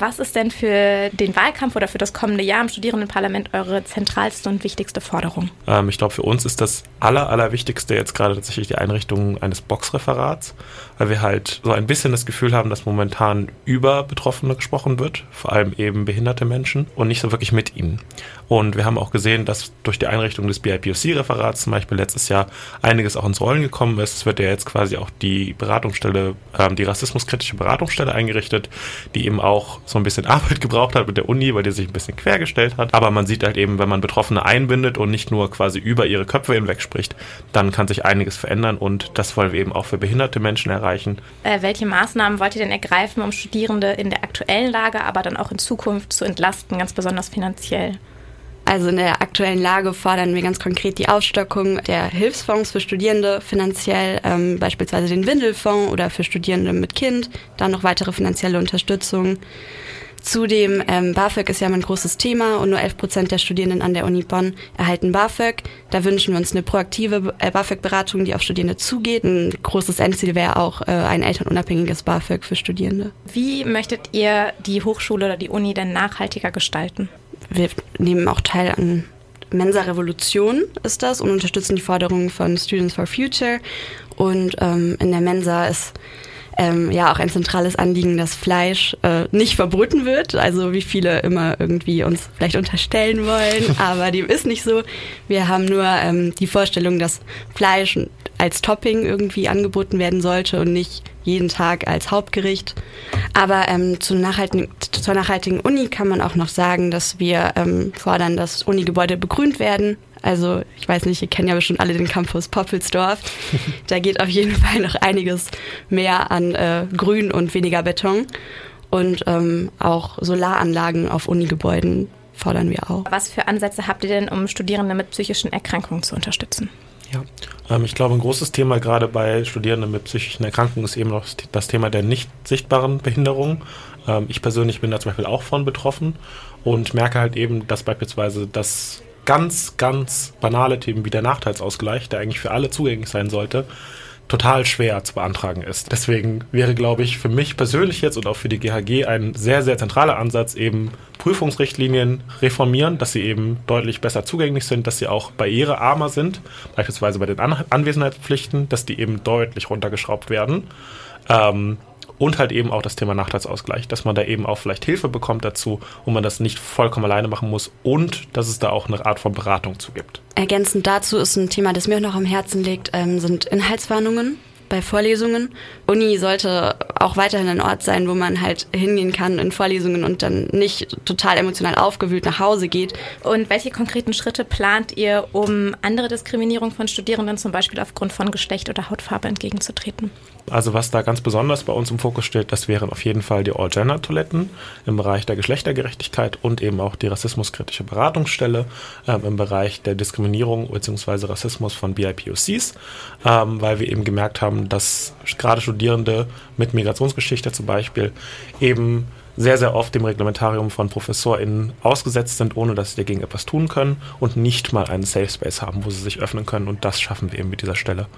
Was ist denn für den Wahlkampf oder für das kommende Jahr im Studierendenparlament eure zentralste und wichtigste Forderung? Ähm, ich glaube, für uns ist das aller, allerwichtigste jetzt gerade tatsächlich die Einrichtung eines Boxreferats, weil wir halt so ein bisschen das Gefühl haben, dass momentan über Betroffene gesprochen wird, vor allem eben behinderte Menschen und nicht so wirklich mit ihnen. Und wir haben auch gesehen, dass durch die Einrichtung des BIPOC-Referats zum Beispiel letztes Jahr einiges auch ins Rollen gekommen ist. Es wird ja jetzt quasi auch die Beratungsstelle, ähm, die rassismuskritische Beratungsstelle eingerichtet, die eben auch so ein bisschen Arbeit gebraucht hat mit der Uni, weil die sich ein bisschen quergestellt hat. Aber man sieht halt eben, wenn man Betroffene einbindet und nicht nur quasi über ihre Köpfe hinweg spricht, dann kann sich einiges verändern und das wollen wir eben auch für behinderte Menschen erreichen. Äh, welche Maßnahmen wollt ihr denn ergreifen, um Studierende in der aktuellen Lage, aber dann auch in Zukunft zu entlasten, ganz besonders finanziell? Also in der aktuellen Lage fordern wir ganz konkret die Ausstockung der Hilfsfonds für Studierende finanziell, ähm, beispielsweise den Windelfonds oder für Studierende mit Kind, dann noch weitere finanzielle Unterstützung. Zudem, ähm, BAföG ist ja ein großes Thema und nur 11 Prozent der Studierenden an der Uni Bonn erhalten BAföG. Da wünschen wir uns eine proaktive äh, BAföG-Beratung, die auf Studierende zugeht. Ein großes Endziel wäre auch äh, ein elternunabhängiges BAföG für Studierende. Wie möchtet ihr die Hochschule oder die Uni denn nachhaltiger gestalten? Wir nehmen auch teil an Mensa Revolution ist das und unterstützen die Forderungen von Students for Future. Und ähm, in der Mensa ist ähm, ja auch ein zentrales Anliegen, dass Fleisch äh, nicht verboten wird. Also wie viele immer irgendwie uns vielleicht unterstellen wollen, aber dem ist nicht so. Wir haben nur ähm, die Vorstellung, dass Fleisch als Topping irgendwie angeboten werden sollte und nicht jeden Tag als Hauptgericht. Aber ähm, zu nachhaltigen, zur nachhaltigen Uni kann man auch noch sagen, dass wir ähm, fordern, dass Unigebäude begrünt werden. Also ich weiß nicht, ihr kennt ja bestimmt alle den Campus Poppelsdorf. da geht auf jeden Fall noch einiges mehr an äh, Grün und weniger Beton. Und ähm, auch Solaranlagen auf Unigebäuden fordern wir auch. Was für Ansätze habt ihr denn, um Studierende mit psychischen Erkrankungen zu unterstützen? Ja, ähm, ich glaube, ein großes Thema gerade bei Studierenden mit psychischen Erkrankungen ist eben noch das Thema der nicht sichtbaren Behinderung. Ähm, ich persönlich bin da zum Beispiel auch von betroffen und merke halt eben, dass beispielsweise das ganz, ganz banale Themen wie der Nachteilsausgleich, der eigentlich für alle zugänglich sein sollte, total schwer zu beantragen ist. Deswegen wäre, glaube ich, für mich persönlich jetzt und auch für die GHG ein sehr, sehr zentraler Ansatz eben Prüfungsrichtlinien reformieren, dass sie eben deutlich besser zugänglich sind, dass sie auch barrierearmer sind, beispielsweise bei den An Anwesenheitspflichten, dass die eben deutlich runtergeschraubt werden. Ähm, und halt eben auch das Thema Nachteilsausgleich, dass man da eben auch vielleicht Hilfe bekommt dazu, wo man das nicht vollkommen alleine machen muss und dass es da auch eine Art von Beratung zu gibt. Ergänzend dazu ist ein Thema, das mir noch am Herzen liegt, ähm, sind Inhaltswarnungen bei Vorlesungen. Uni sollte auch weiterhin ein Ort sein, wo man halt hingehen kann in Vorlesungen und dann nicht total emotional aufgewühlt nach Hause geht. Und welche konkreten Schritte plant ihr, um andere Diskriminierung von Studierenden zum Beispiel aufgrund von Geschlecht oder Hautfarbe entgegenzutreten? Also was da ganz besonders bei uns im Fokus steht, das wären auf jeden Fall die All-Gender-Toiletten im Bereich der Geschlechtergerechtigkeit und eben auch die rassismuskritische Beratungsstelle ähm, im Bereich der Diskriminierung bzw. Rassismus von BIPOCs, ähm, weil wir eben gemerkt haben, dass gerade Studierende mit Migrationsgeschichte zum Beispiel eben sehr, sehr oft dem Reglementarium von ProfessorInnen ausgesetzt sind, ohne dass sie dagegen etwas tun können und nicht mal einen Safe Space haben, wo sie sich öffnen können. Und das schaffen wir eben mit dieser Stelle.